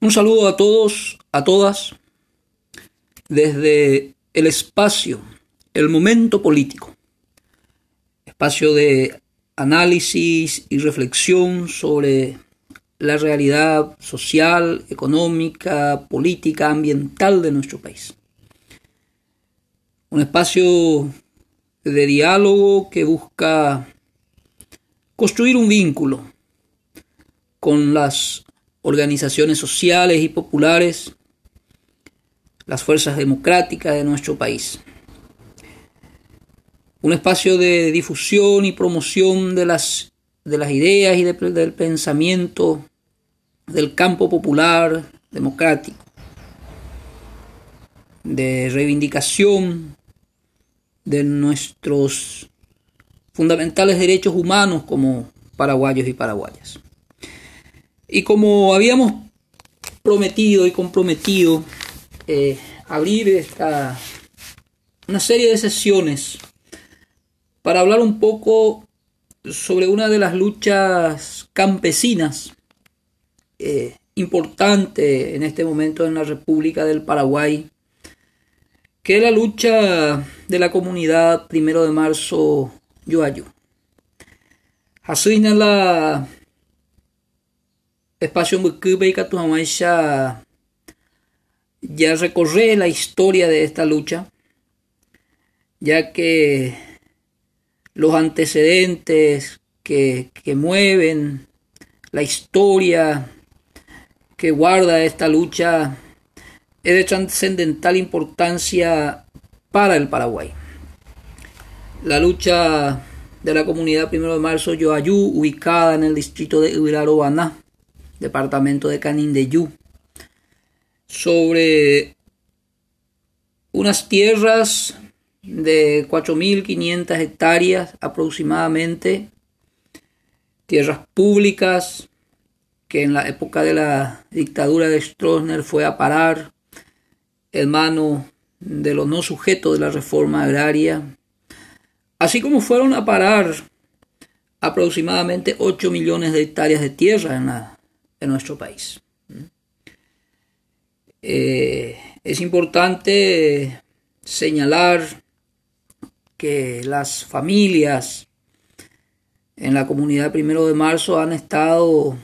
Un saludo a todos, a todas, desde el espacio, el momento político, espacio de análisis y reflexión sobre la realidad social, económica, política, ambiental de nuestro país. Un espacio de diálogo que busca construir un vínculo con las organizaciones sociales y populares, las fuerzas democráticas de nuestro país. Un espacio de difusión y promoción de las, de las ideas y del pensamiento del campo popular democrático, de reivindicación de nuestros fundamentales derechos humanos como paraguayos y paraguayas. Y como habíamos prometido y comprometido eh, abrir esta, una serie de sesiones para hablar un poco sobre una de las luchas campesinas eh, importante en este momento en la República del Paraguay, que es la lucha de la comunidad primero de marzo Yoayu. Así la espacio y ya, ya recorre la historia de esta lucha, ya que los antecedentes que, mueven la historia que guarda esta lucha es de trascendental importancia para el Paraguay. La lucha de la comunidad primero de marzo Yoayú, ubicada en el distrito de Uirarobaná, departamento de Canindeyú, sobre unas tierras de 4.500 hectáreas aproximadamente, tierras públicas que en la época de la dictadura de Stroessner fue a parar en mano de los no sujetos de la reforma agraria, así como fueron a parar aproximadamente 8 millones de hectáreas de tierra en la en nuestro país. Eh, es importante señalar que las familias en la comunidad primero de marzo han estado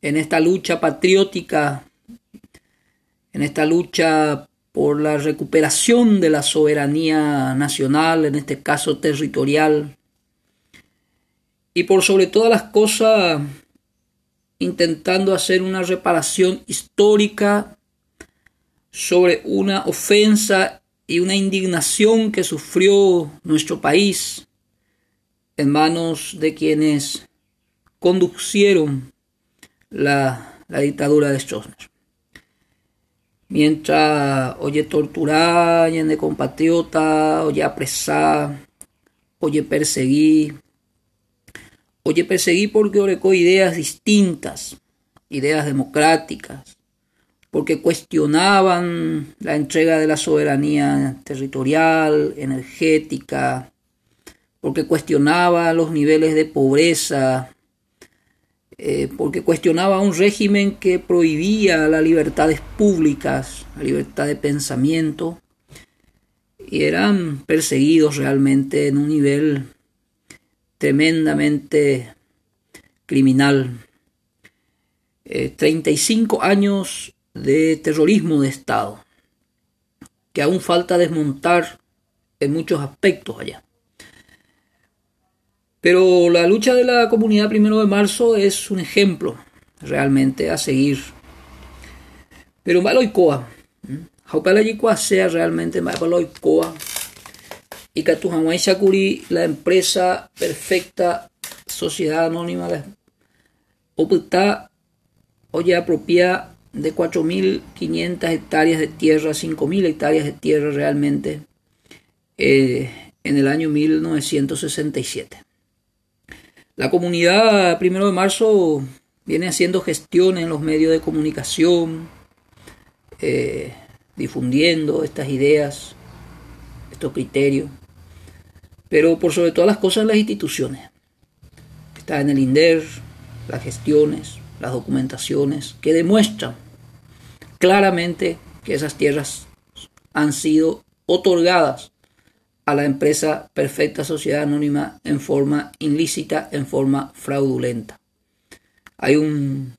en esta lucha patriótica, en esta lucha por la recuperación de la soberanía nacional, en este caso territorial, y por sobre todas las cosas intentando hacer una reparación histórica sobre una ofensa y una indignación que sufrió nuestro país en manos de quienes conducieron la, dictadura de Stroessner. Mientras oye torturar, de compatriota, oye apresar, oye perseguir, Oye, perseguí porque orecó ideas distintas, ideas democráticas, porque cuestionaban la entrega de la soberanía territorial, energética, porque cuestionaba los niveles de pobreza, eh, porque cuestionaba un régimen que prohibía las libertades públicas, la libertad de pensamiento, y eran perseguidos realmente en un nivel tremendamente criminal. 35 eh, años de terrorismo de Estado, que aún falta desmontar en muchos aspectos allá. Pero la lucha de la comunidad primero de marzo es un ejemplo realmente a seguir. Pero Maloicoa, Jaupala sea realmente Maloicoa y Hamay Shakuri, la empresa perfecta, sociedad anónima, opta oye apropia de 4.500 hectáreas de tierra, 5.000 hectáreas de tierra realmente, eh, en el año 1967. La comunidad, primero de marzo, viene haciendo gestiones en los medios de comunicación, eh, difundiendo estas ideas, estos criterios pero por sobre todas las cosas las instituciones. Está en el INDER, las gestiones, las documentaciones que demuestran claramente que esas tierras han sido otorgadas a la empresa Perfecta Sociedad Anónima en forma ilícita, en forma fraudulenta. Hay un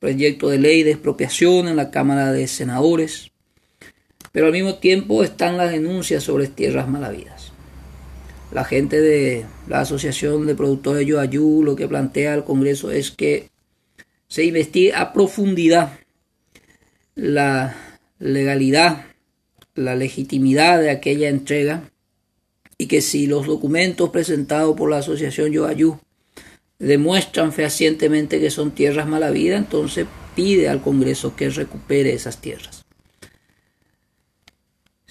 proyecto de ley de expropiación en la Cámara de Senadores, pero al mismo tiempo están las denuncias sobre tierras malavidas. La gente de la Asociación de Productores de Yoayú lo que plantea al Congreso es que se investigue a profundidad la legalidad, la legitimidad de aquella entrega y que si los documentos presentados por la Asociación Yoayú demuestran fehacientemente que son tierras malavidas, entonces pide al Congreso que recupere esas tierras.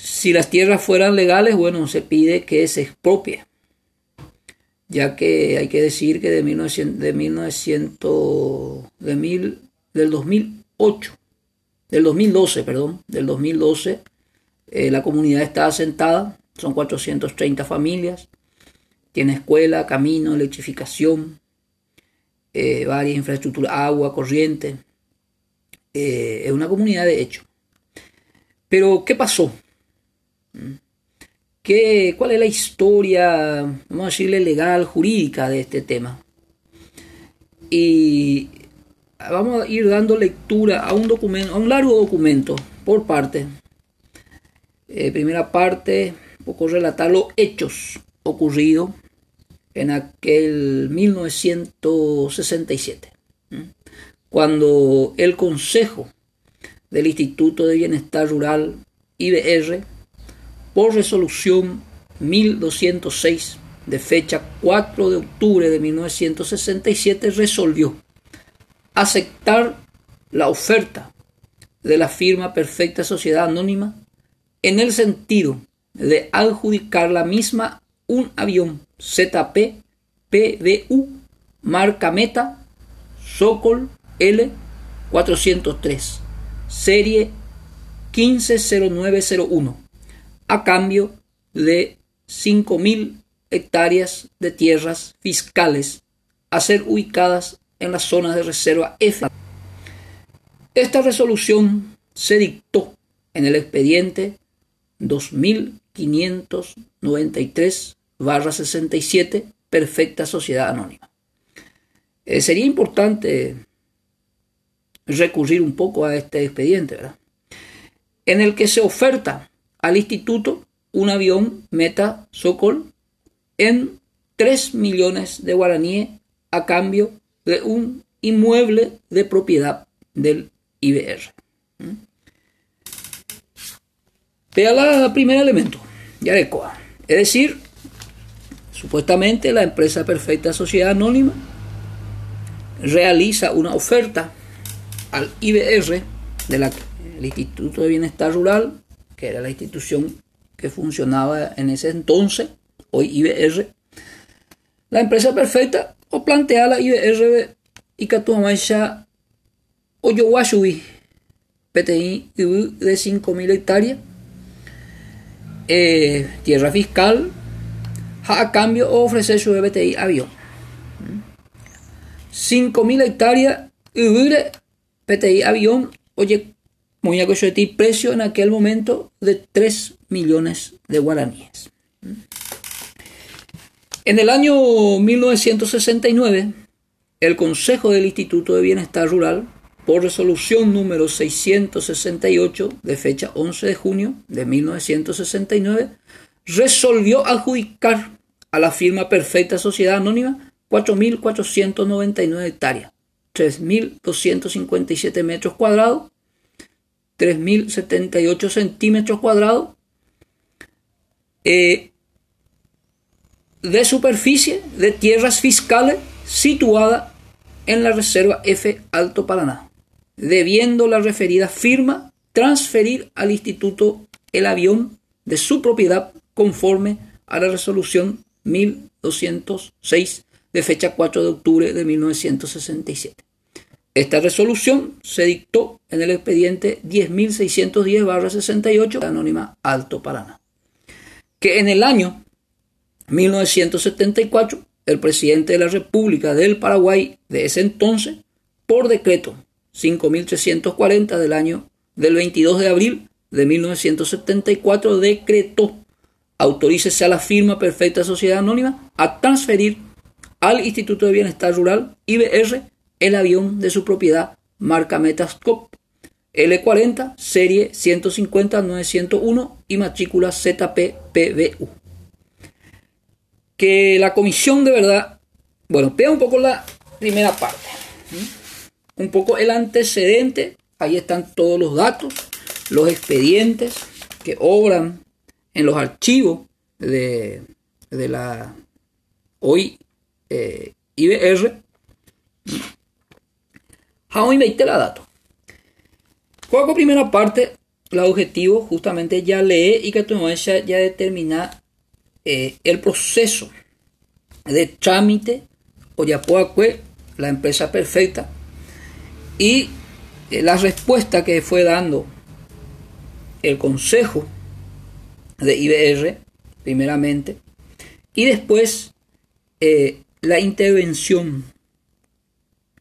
Si las tierras fueran legales, bueno, se pide que se expropie, ya que hay que decir que de, 1900, de, 1900, de mil, del 2008, del 2012, perdón, del 2012, eh, la comunidad está asentada, son 430 familias, tiene escuela, camino, electrificación, eh, varias infraestructuras, agua, corriente. Eh, es una comunidad de hecho. Pero, ¿qué pasó? ¿Qué, ¿Cuál es la historia, vamos a decirle, legal, jurídica de este tema? Y vamos a ir dando lectura a un documento, a un largo documento por parte. Eh, primera parte, un poco relatar los hechos ocurridos en aquel 1967, cuando el Consejo del Instituto de Bienestar Rural, IBR, por resolución 1206 de fecha 4 de octubre de 1967, resolvió aceptar la oferta de la firma Perfecta Sociedad Anónima en el sentido de adjudicar la misma un avión ZP PDU marca Meta Sokol L403 serie 150901 a cambio de 5.000 hectáreas de tierras fiscales a ser ubicadas en las zonas de reserva F. Esta resolución se dictó en el expediente 2593 barra 67, perfecta sociedad anónima. Eh, sería importante recurrir un poco a este expediente, ¿verdad? En el que se oferta al instituto un avión Meta Sokol en 3 millones de guaraníes a cambio de un inmueble de propiedad del IBR. ¿Mm? Vea el primer elemento, Yarecoa. Es decir, Supuestamente la empresa Perfecta Sociedad Anónima realiza una oferta al IBR del Instituto de Bienestar Rural, que era la institución que funcionaba en ese entonces, hoy IBR. La empresa perfecta o plantea la IBR y Catuamaisha o Yowashubi, PTI de 5.000 hectáreas, eh, tierra fiscal a cambio ofrecer su BTI avión. 5.000 hectáreas PTI avión, oye, muy a precio en aquel momento de 3 millones de guaraníes. En el año 1969, el Consejo del Instituto de Bienestar Rural, por resolución número 668 de fecha 11 de junio de 1969, resolvió adjudicar a la firma Perfecta Sociedad Anónima 4.499 hectáreas, 3.257 metros cuadrados, 3.078 centímetros cuadrados eh, de superficie de tierras fiscales situada en la Reserva F Alto Paraná, debiendo la referida firma transferir al instituto el avión de su propiedad conforme a la resolución 1206 de fecha 4 de octubre de 1967. Esta resolución se dictó en el expediente 10.610-68 Anónima Alto Paraná, que en el año 1974 el presidente de la República del Paraguay de ese entonces, por decreto 5340 del año del 22 de abril de 1974 decretó autorícese a la firma Perfecta Sociedad Anónima a transferir al Instituto de Bienestar Rural IBR el avión de su propiedad marca Metascope L40 serie 150-901 y matrícula ZPPBU. Que la comisión de verdad, bueno, vea un poco la primera parte, un poco el antecedente, ahí están todos los datos, los expedientes que obran en los archivos de, la hoy eh, IBR. Vamos a la datos. Juego primera parte, el objetivo justamente ya lee y que tu ya, ya determina eh, el proceso de trámite o ya la empresa perfecta y eh, la respuesta que fue dando el consejo de IBR primeramente y después eh, la intervención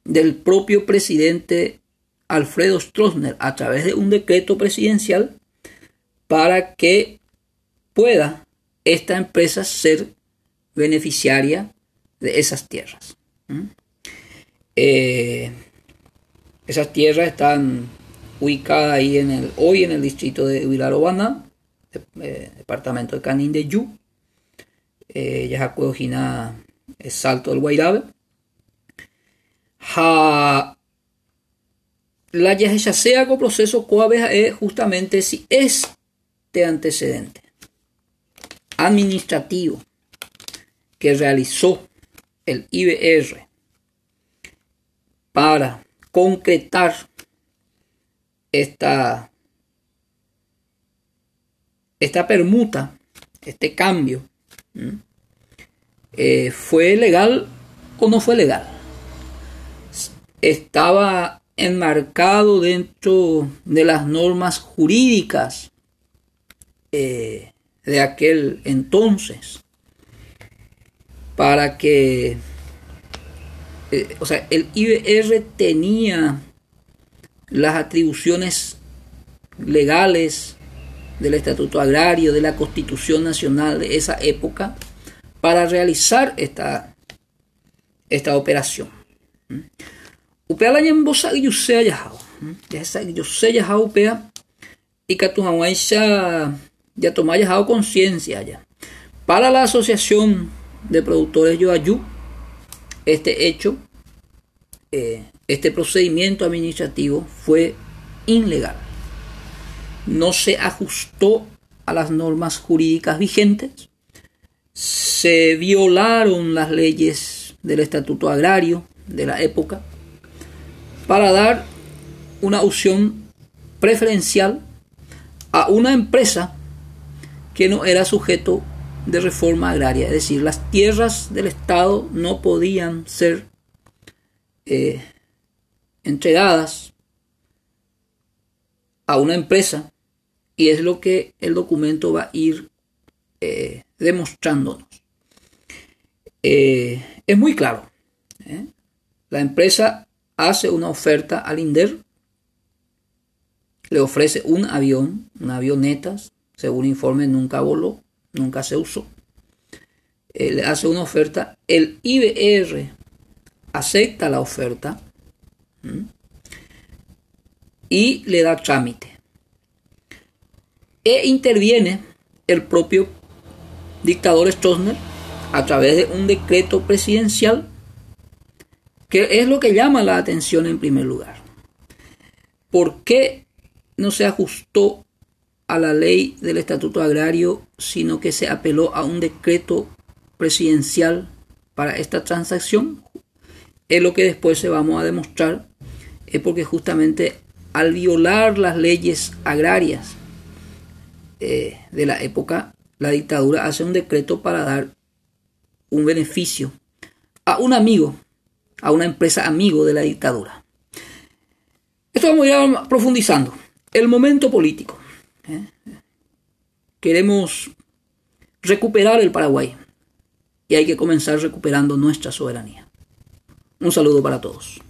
del propio presidente Alfredo Stroessner a través de un decreto presidencial para que pueda esta empresa ser beneficiaria de esas tierras. ¿Mm? Eh, esas tierras están ubicadas ahí en el, hoy en el distrito de Huilarobana, eh, departamento de Canín de eh, Yajacuojina, Salto del Guairabe. Ha, la sea con proceso coabeja es justamente si este antecedente administrativo que realizó el IBR para concretar esta, esta permuta, este cambio, eh, fue legal o no fue legal. Estaba enmarcado dentro de las normas jurídicas eh, de aquel entonces para que eh, o sea el IBR tenía las atribuciones legales del Estatuto Agrario, de la Constitución Nacional de esa época, para realizar esta, esta operación. Upea la nyembosa yusea yahao. Yasa yusea yahao upea. Y tu ya, ya toma yahao conciencia ya. Para la Asociación de Productores Yoayú, este hecho, eh, este procedimiento administrativo fue ilegal. No se ajustó a las normas jurídicas vigentes. Se violaron las leyes del Estatuto Agrario de la época para dar una opción preferencial a una empresa que no era sujeto de reforma agraria. Es decir, las tierras del Estado no podían ser eh, entregadas a una empresa y es lo que el documento va a ir eh, demostrándonos. Eh, es muy claro. La empresa hace una oferta al INDER, le ofrece un avión, una avioneta, según informe nunca voló, nunca se usó. Eh, le hace una oferta, el IBR acepta la oferta y le da trámite. E interviene el propio dictador Stroessner a través de un decreto presidencial que es lo que llama la atención en primer lugar. ¿Por qué no se ajustó a la ley del Estatuto Agrario, sino que se apeló a un decreto presidencial para esta transacción? Es lo que después se vamos a demostrar, es porque justamente al violar las leyes agrarias eh, de la época, la dictadura hace un decreto para dar un beneficio a un amigo a una empresa amigo de la dictadura. Esto vamos a profundizando. El momento político. ¿eh? Queremos recuperar el Paraguay y hay que comenzar recuperando nuestra soberanía. Un saludo para todos.